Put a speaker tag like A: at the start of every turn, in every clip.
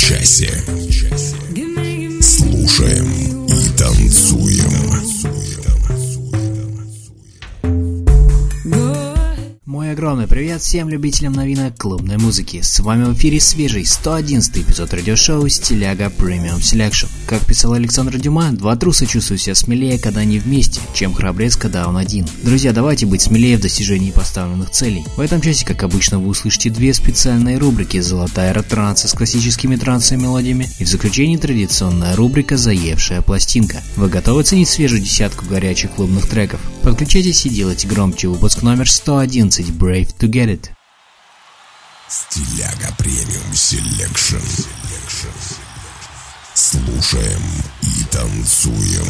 A: часе.
B: Привет всем любителям новинок клубной музыки. С вами в эфире свежий 111 эпизод радиошоу Стиляга Premium Selection. Как писал Александр Дюма, два труса чувствуют себя смелее, когда они вместе, чем храбрец, когда он один. Друзья, давайте быть смелее в достижении поставленных целей. В этом часе, как обычно, вы услышите две специальные рубрики «Золотая ретранса» с классическими трансовыми мелодиями и в заключении традиционная рубрика «Заевшая пластинка». Вы готовы ценить свежую десятку горячих клубных треков? Подключайтесь и делайте громче выпуск номер 111 Brave to Get It.
A: Стиляга Премиум Селекшн. Слушаем и танцуем.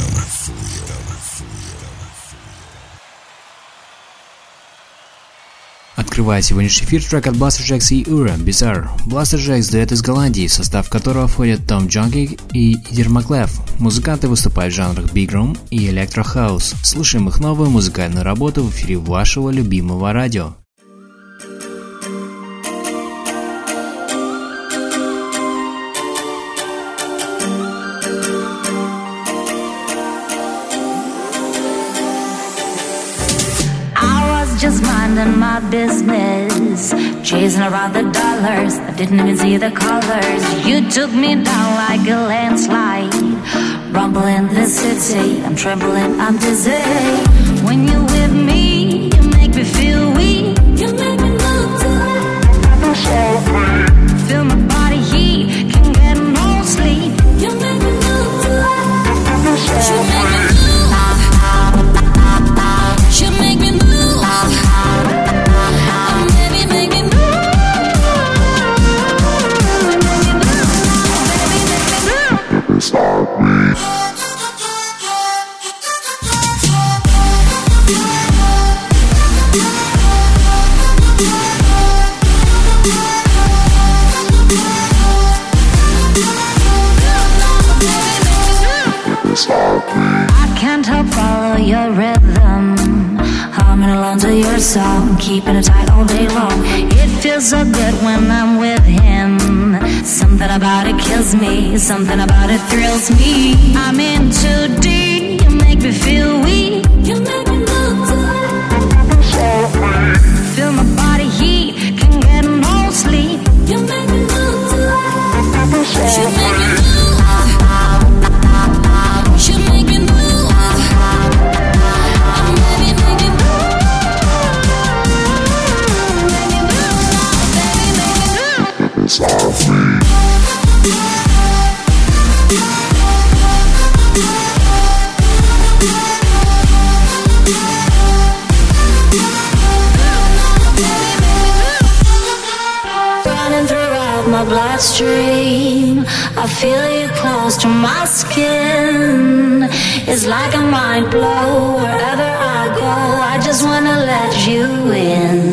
B: Открывая сегодняшний эфир трек от Blasterjaxx и Aura Bizarre. Blasterjaxx дуэт из Голландии, в состав которого входят Том Джонки и Идир Махлаф. Музыканты выступают в жанрах Big Room и Electro House. Слушаем их новую музыкальную работу в эфире вашего любимого радио.
C: Business, chasing around the dollars. I didn't even see the colors. You took me down like a landslide, rumbling the city. I'm trembling, I'm dizzy. When you're with me, you make me feel weak. You make me move to Feel my body heat, can't get no sleep. You make me move to You to your song, keeping it tight all day long. It feels so good when I'm with him. Something about it kills me, something about it thrills me. I'm in too deep, you make me feel weak. You make It's like a mind blow wherever I go. I just wanna let you in.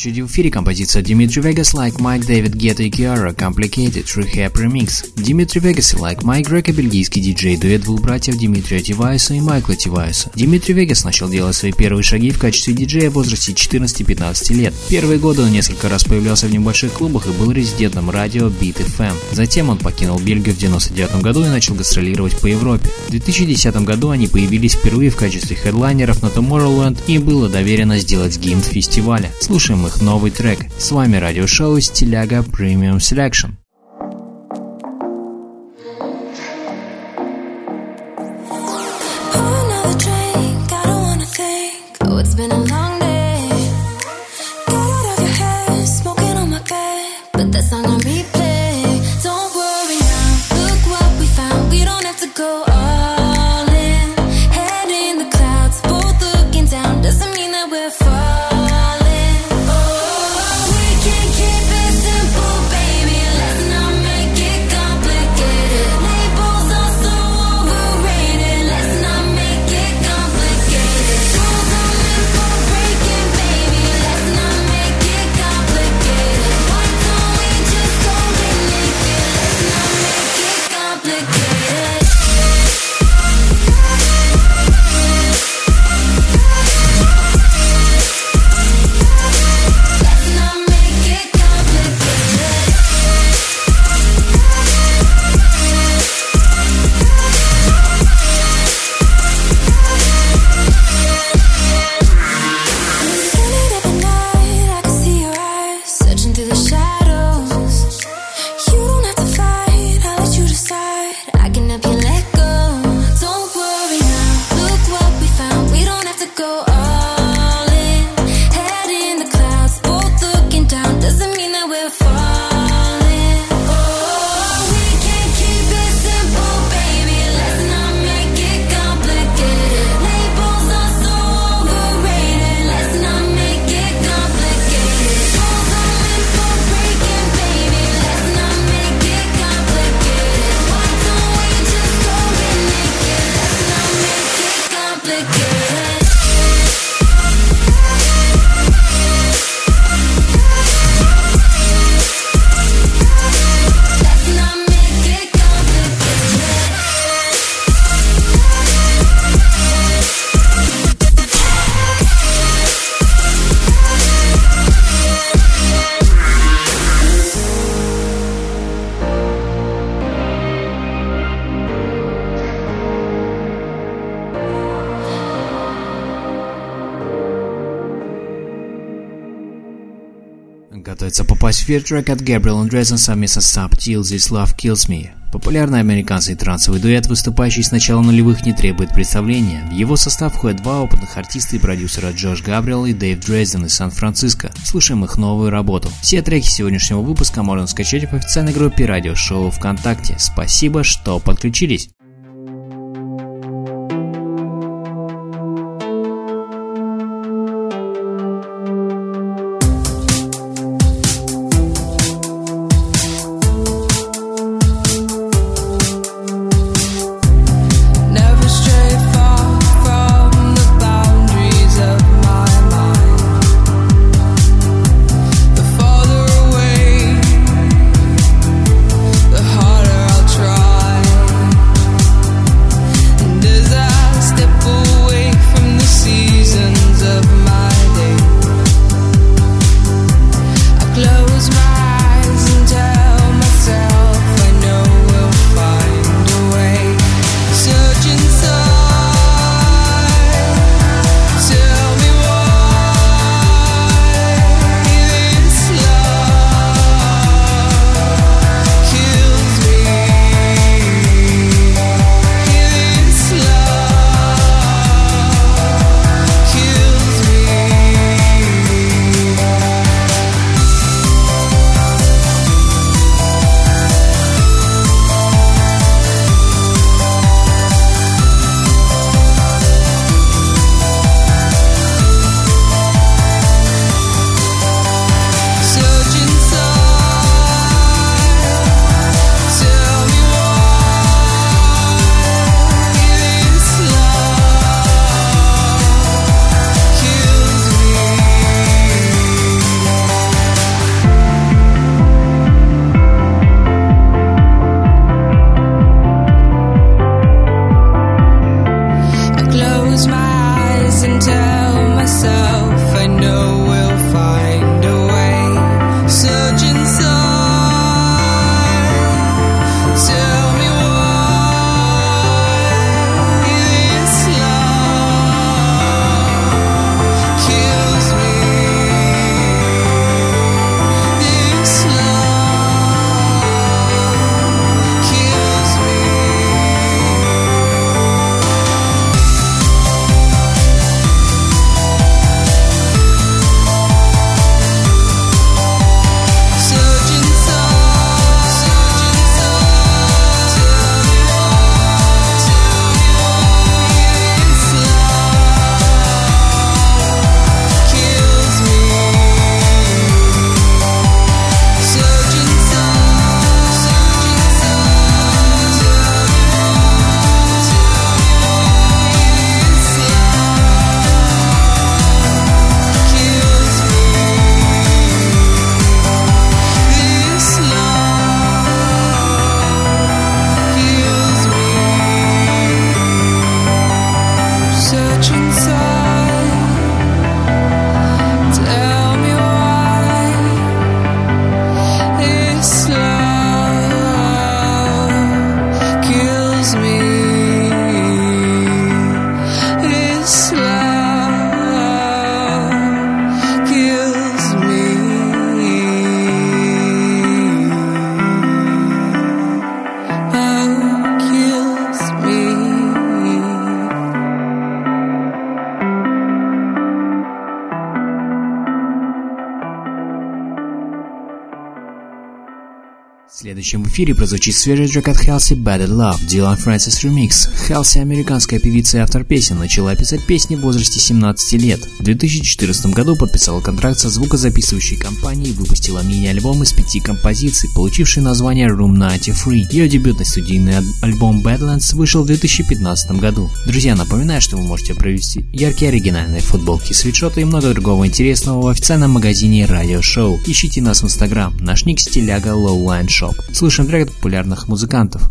D: Очереди в эфире композиция Dimitri Vegas Like Mike, David Guetta и Kiara Complicated Rehab Remix. Dimitri Vegas и Like Mike Грека бельгийский диджей, дуэт двух братьев Дмитрия Тивайса и Майкла Тивайса. Дмитрий Вегас начал делать свои первые шаги в качестве диджея в возрасте 14-15 лет. Первые годы он несколько раз появлялся в небольших клубах и был резидентом радио Beat FM. Затем он покинул Бельгию в 1999 году и начал гастролировать по Европе. В 2010 году они появились впервые в качестве хедлайнеров на Tomorrowland и было доверено сделать гимн фестиваля. Слушаем их новый трек. С вами радиошоу Стиляга Premium Selection. Эфир трек от Gabriel Andresen совместно с Subtil This Love Kills Me. Популярный американский трансовый дуэт, выступающий с начала нулевых, не требует представления. В его состав входят два опытных артиста и продюсера Джош Габриэл и Дэйв Дрезден из Сан-Франциско. Слушаем их новую работу. Все треки сегодняшнего выпуска можно скачать в официальной группе радиошоу ВКонтакте. Спасибо, что подключились.
E: Следующем в эфире прозвучит свежий трек от Хелси Bad at Love, Dylan Francis Remix. Хелси, американская певица и автор песен, начала писать песни в возрасте 17 лет. В 2014 году подписала контракт со звукозаписывающей компанией и выпустила мини-альбом из пяти композиций, получивший название Room 93. Ее дебютный студийный альбом Badlands вышел в 2015 году. Друзья, напоминаю, что вы можете провести яркие оригинальные футболки, свитшоты и много другого интересного в официальном магазине Radio Show. Ищите нас в Instagram, наш ник стиляга Lowline Shop. Слушаем трек от популярных музыкантов.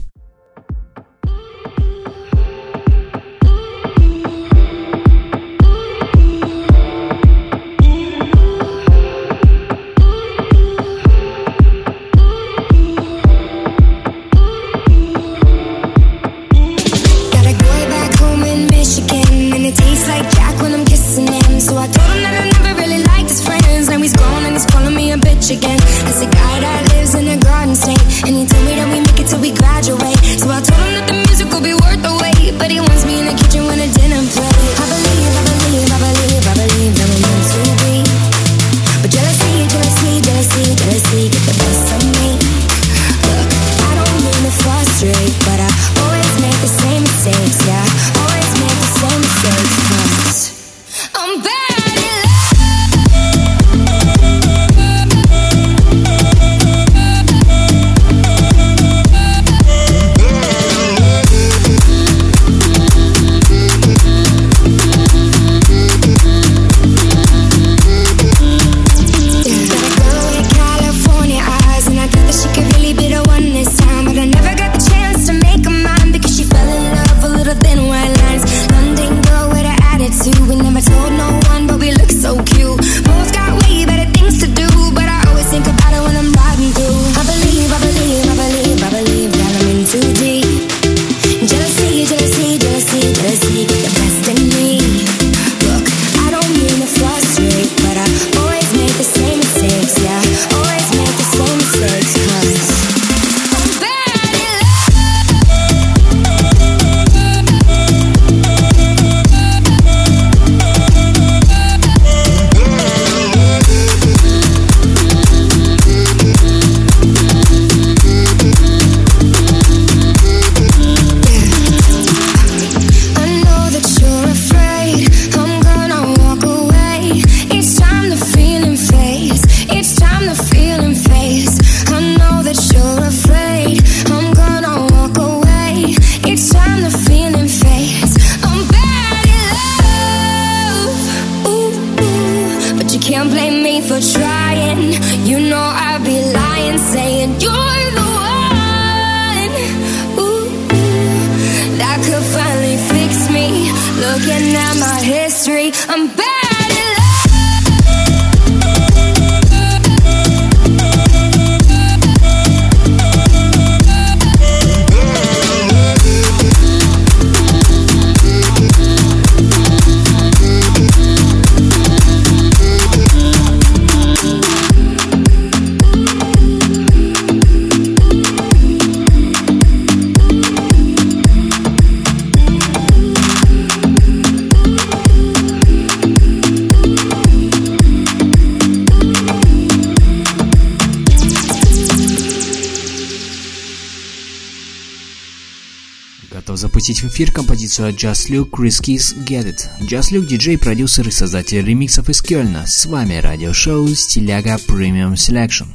E: запустить в эфир композицию от Just Luke Chris Keys Get It. Just Luke – диджей, продюсер и создатель ремиксов из Кёльна. С вами радиошоу Стиляга Premium Selection.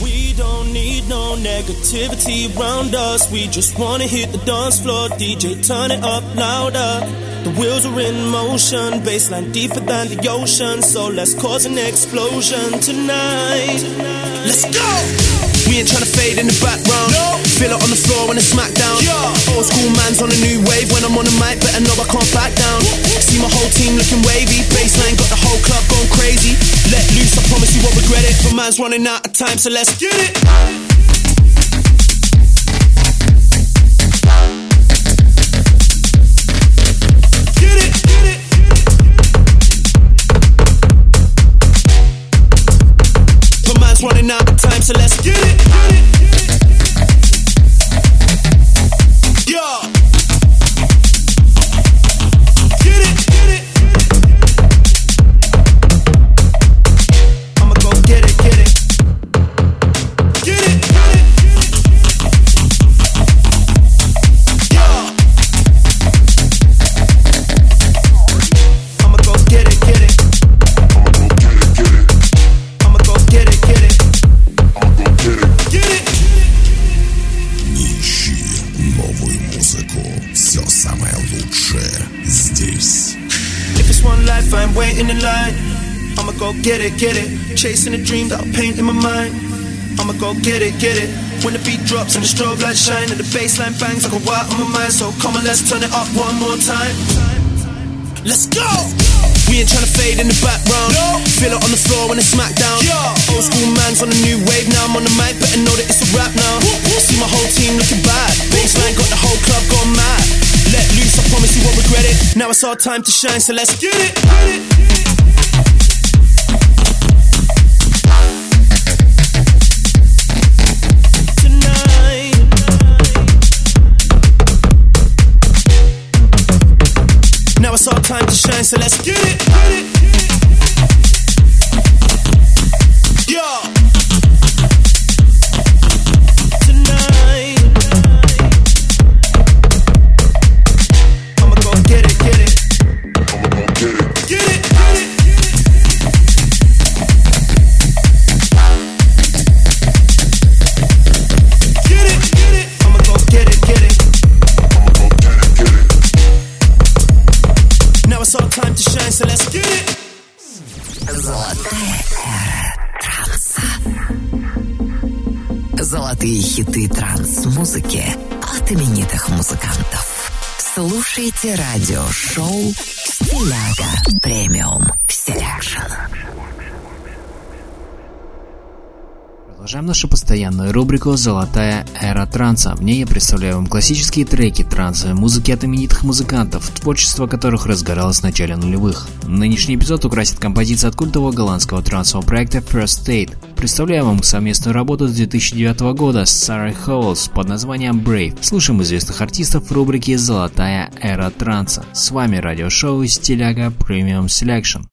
E: We don't need no negativity around us. We just wanna hit the dance floor. DJ, turn it up louder. The wheels are in motion, baseline deeper than the ocean. So let's cause an explosion tonight. Let's go! We ain't trying to fade in the background. No. Feel it on the floor when it's smackdown. Yeah. Old school man's on a new wave. When I'm on the mic, better know I can't back down. See my whole team looking wavy. Baseline got the whole club going crazy. Let loose, I promise you won't regret it. But man's running out of time, so let's get it. So let's get it. Yeah.
F: In line. I'ma go get it, get it. Chasing a dream that I'll paint in my mind. I'ma go get it, get it. When the beat drops and the strobe lights shine and the bassline bangs like a white on my mind. So come on, let's turn it up one more time. Let's go! We ain't tryna fade in the background. No. Feel it on the floor when it's smack down. Yeah. Old school man's on a new wave now. I'm on the mic, better know that it's a rap now. Woo, woo. See my whole team looking bad. Now it's our time to shine, so let's get it. Get it. Now it's our time to shine, so let's get it. Get it.
G: Золотые хиты транс-музыки от именитых музыкантов. Слушайте радиошоу «Стиляга Premium Selection».
B: Продолжаем нашу постоянную рубрику «Золотая эра транса». В ней я представляю вам классические треки трансовой музыки от именитых музыкантов, творчество которых разгоралось в начале нулевых. Нынешний эпизод украсит композиция от культового голландского трансового проекта First State. Представляю вам совместную работу с 2009 года с Сарой Хоулс под названием Brave. Слушаем известных артистов в рубрике «Золотая эра транса». С вами радиошоу «Стиляга Premium Selection».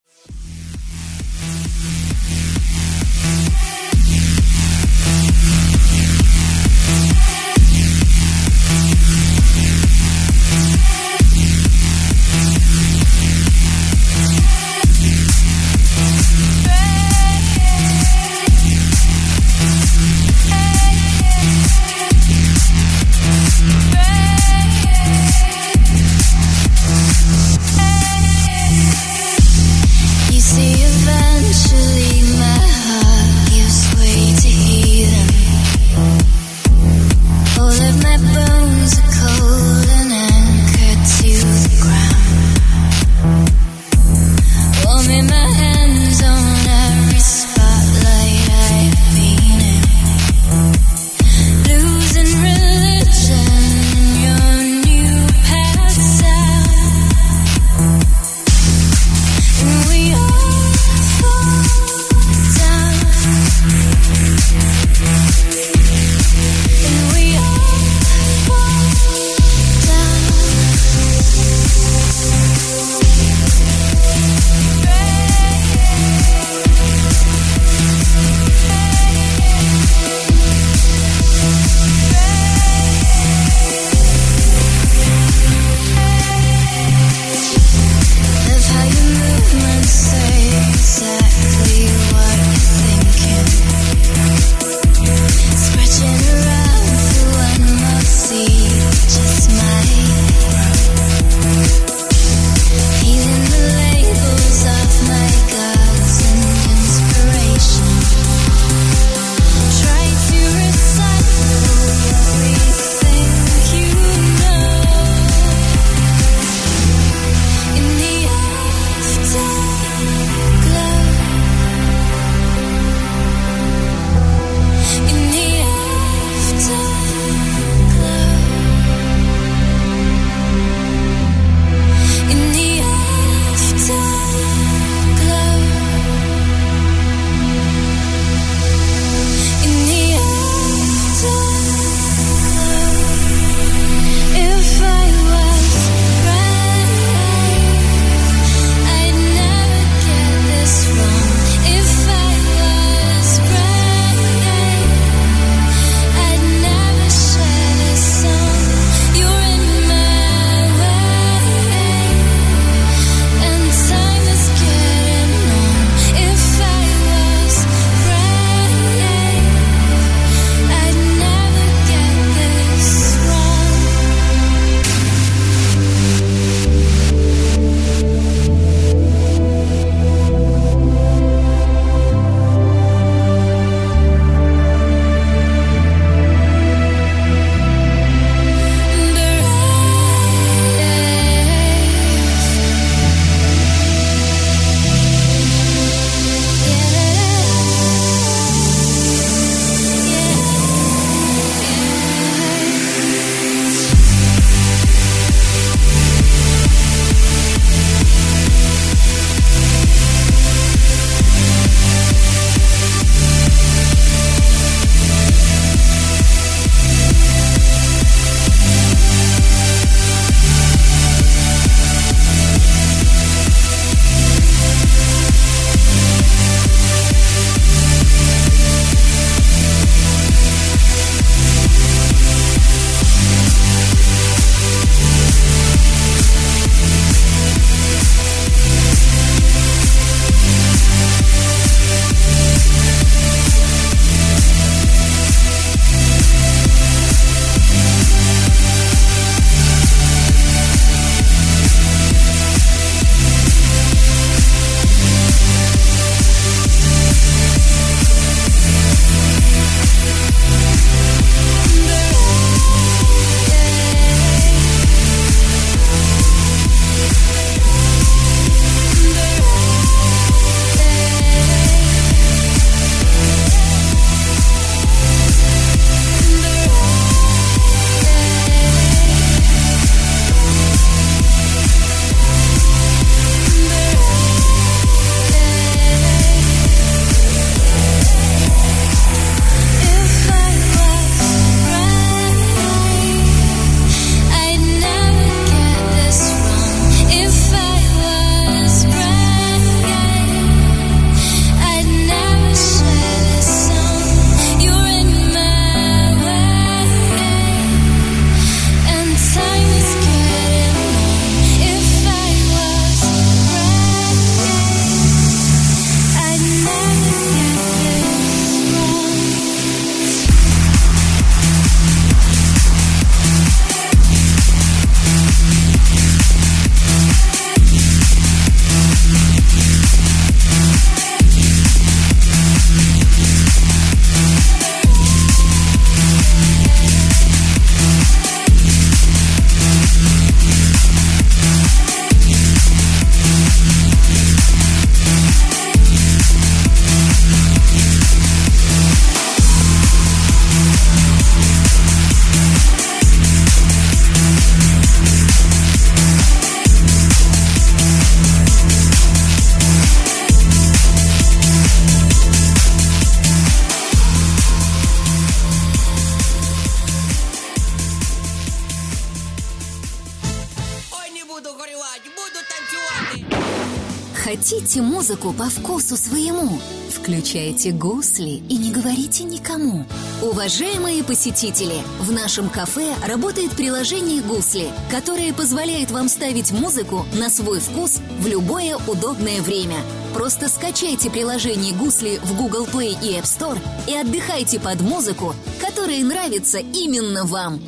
H: Хотите музыку по вкусу своему? Включайте гусли и не говорите никому. Уважаемые посетители, в нашем кафе работает приложение «Гусли», которое позволяет вам ставить музыку на свой вкус в любое удобное время. Просто скачайте приложение «Гусли» в Google Play и App Store и отдыхайте под музыку, которая нравится именно вам.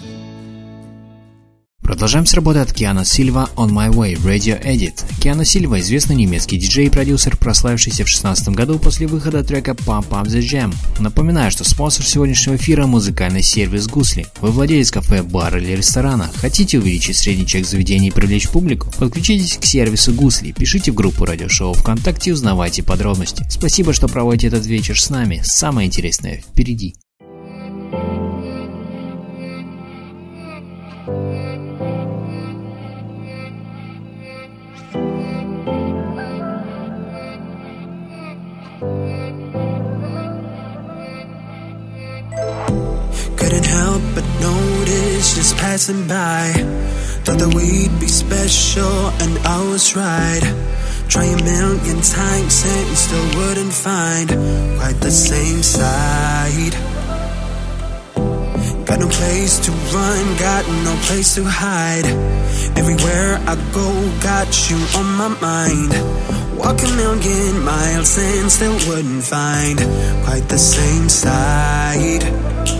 B: Продолжаем с работы от Киана Сильва «On My Way» Radio Edit. Киана Сильва – известный немецкий диджей и продюсер, прославившийся в 2016 году после выхода трека Pump Up The Jam. Напоминаю, что спонсор сегодняшнего эфира – музыкальный сервис «Гусли». Вы владелец кафе, бара или ресторана. Хотите увеличить средний чек заведения и привлечь публику? Подключитесь к сервису «Гусли», пишите в группу радиошоу ВКонтакте и узнавайте подробности. Спасибо, что проводите этот вечер с нами. Самое интересное впереди.
F: Just passing by. Thought that we'd be special, and I was right. Try a million times and still wouldn't find quite the same side. Got no place to run, got no place to hide. Everywhere I go, got you on my mind. Walk a million miles and still wouldn't find quite the same side.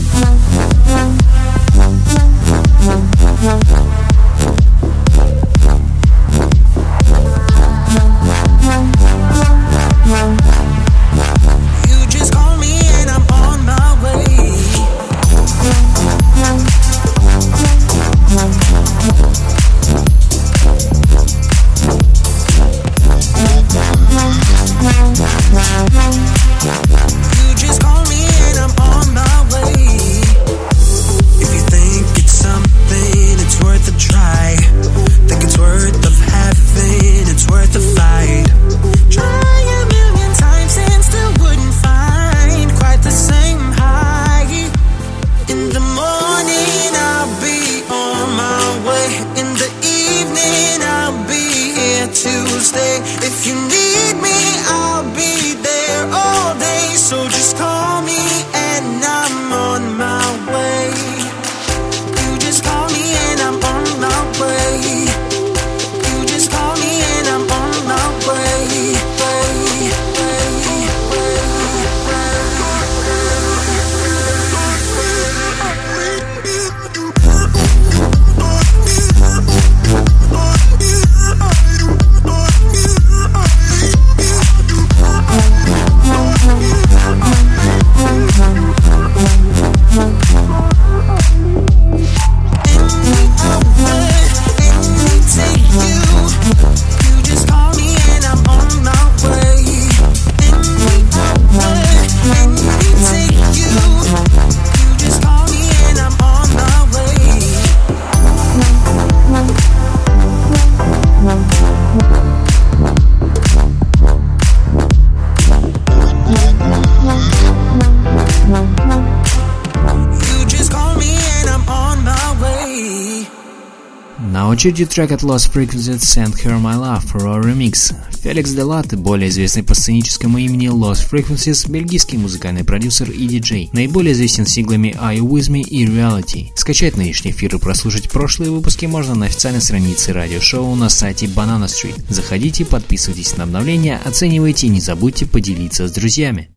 B: очереди трек от Lost Frequencies Send Her My Love Raw Remix. Феликс Делат, более известный по сценическому имени Lost Frequencies, бельгийский музыкальный продюсер и диджей. Наиболее известен синглами Are You With Me и Reality. Скачать нынешний эфир и прослушать прошлые выпуски можно на официальной странице радиошоу на сайте Banana Street. Заходите, подписывайтесь на обновления, оценивайте и не забудьте поделиться с друзьями.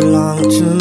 I: belong to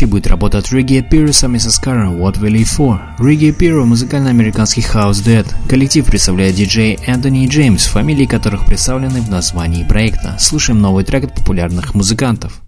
D: следующей будет работа от Ригги Пирсом и Саскара «What We Live For». Ригги Пиро – музыкальный американский хаос дед. Коллектив представляет диджей Энтони и Джеймс, фамилии которых представлены в названии проекта. Слушаем новый трек от популярных музыкантов.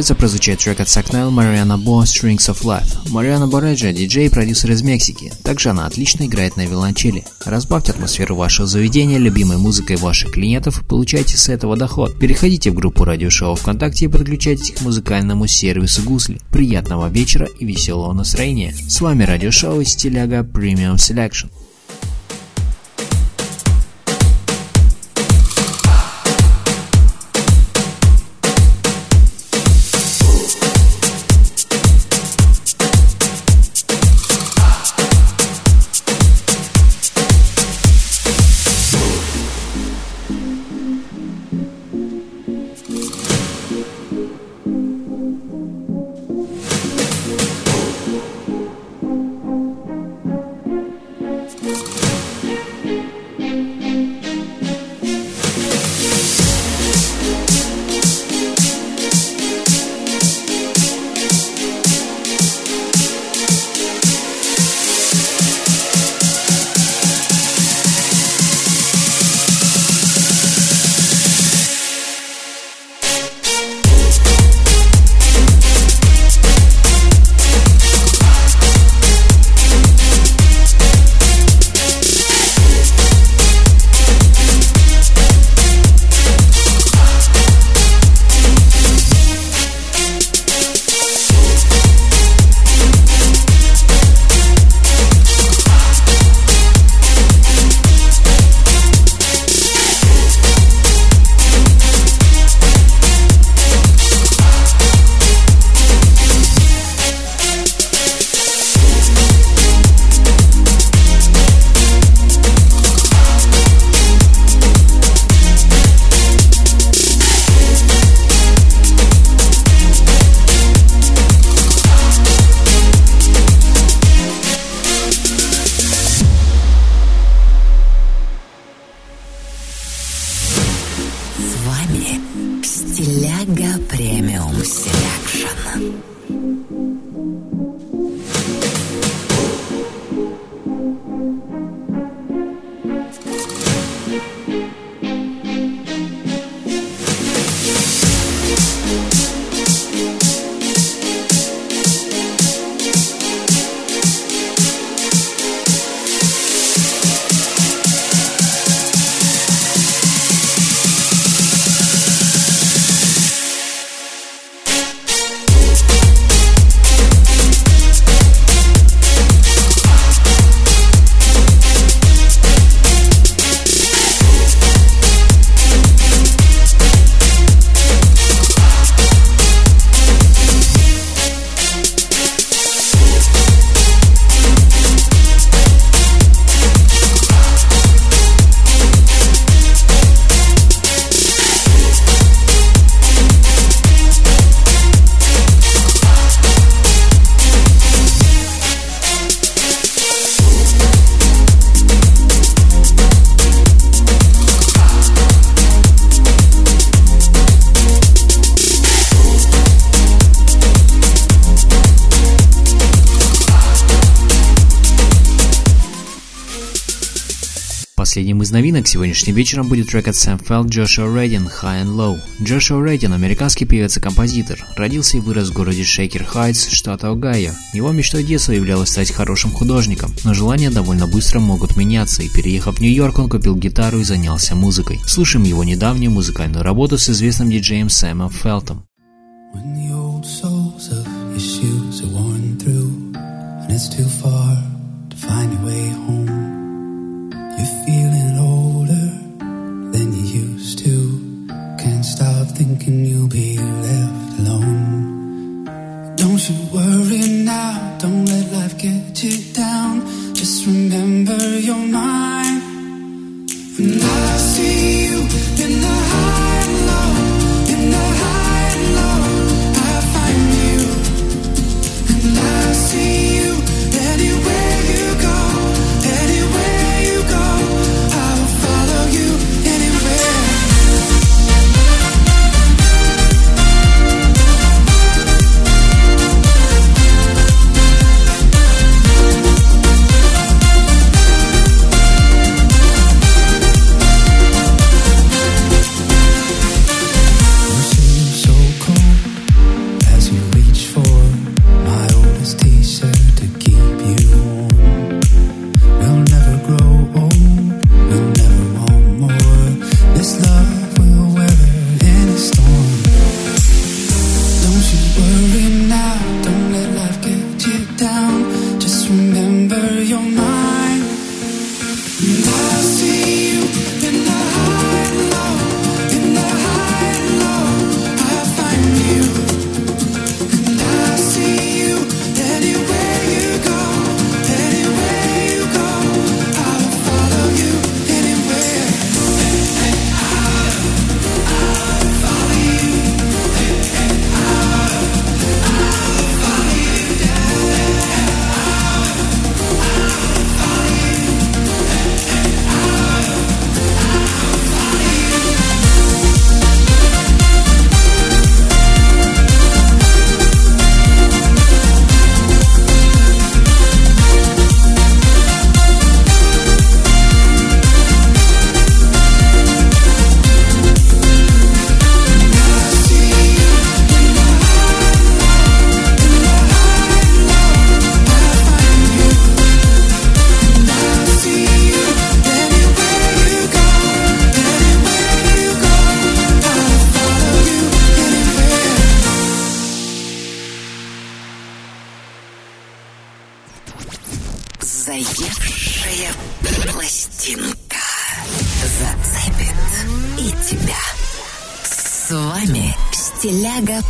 B: Готовится прозвучать трек от Сакнел Мариана Бо Strings of Life. Мариана Бореджа – диджей и продюсер из Мексики. Также она отлично играет на виолончели. Разбавьте атмосферу вашего заведения любимой музыкой ваших клиентов и получайте с этого доход. Переходите в группу радиошоу ВКонтакте и подключайтесь к музыкальному сервису Гусли. Приятного вечера и веселого настроения. С вами радиошоу из Стиляга Premium Selection. Последним из новинок сегодняшним вечером будет трек от Сэм Фелл Джошуа Рейдин «High and Low». Джошуа Рейдин – американский певец и композитор. Родился и вырос в городе Шейкер Хайтс, штата Огайо. Его мечтой детства являлось стать хорошим художником, но желания довольно быстро могут меняться, и переехав в Нью-Йорк, он купил гитару и занялся музыкой. Слушаем его недавнюю музыкальную работу с известным диджеем Сэмом Фелтом. Find your way home. Get you down. Just remember you're mine. And I see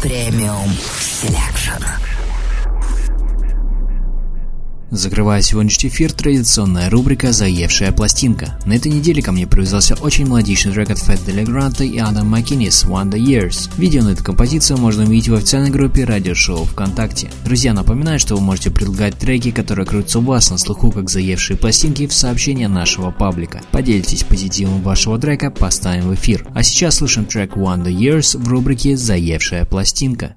G: Premium Selection.
B: Закрывая сегодняшний эфир, традиционная рубрика «Заевшая пластинка». На этой неделе ко мне привязался очень мелодичный трек от Fedde Le Grand и Адам Маккиннис «Wonder Years». Видео на эту композицию можно увидеть в официальной группе радиошоу ВКонтакте. Друзья, напоминаю, что вы можете предлагать треки, которые крутятся у вас на слуху как заевшие пластинки в сообщения нашего паблика. Поделитесь позитивом вашего трека, поставим в эфир. А сейчас слушаем трек Wonder Years в рубрике «Заевшая пластинка».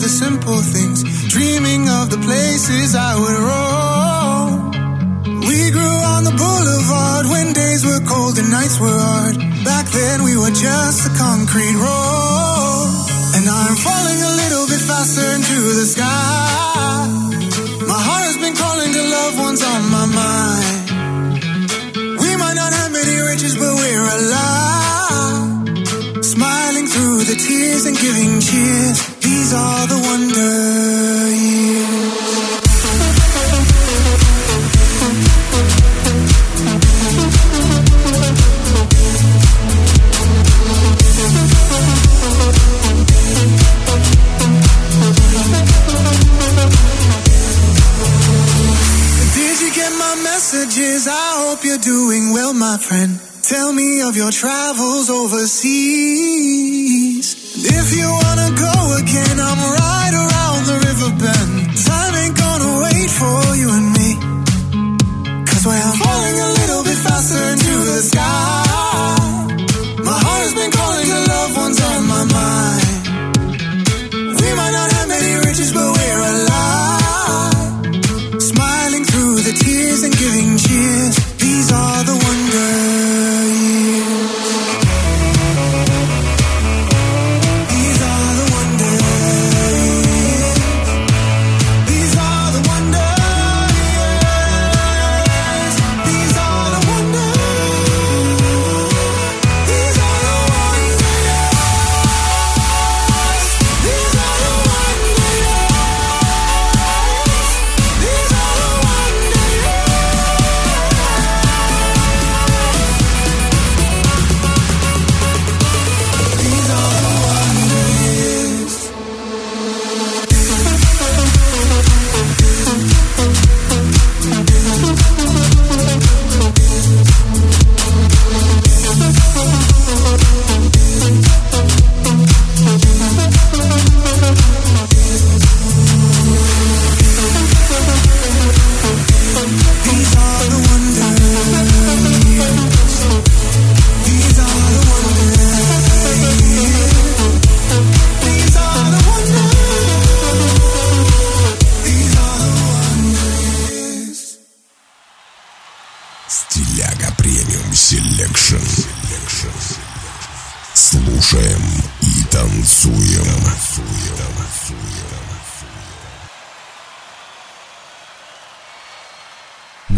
F: The simple things, dreaming of the places I would roam. We grew on the boulevard when days were cold and nights were hard. Back then we were just a concrete road. And I'm falling a little bit faster into the sky. My heart has been calling to loved ones on my mind. We might not have many riches, but we're alive Smiling through the tears and giving cheers. These are the wonder. Did you get my messages? I hope you're doing well, my friend. Tell me of your travels overseas. If you wanna go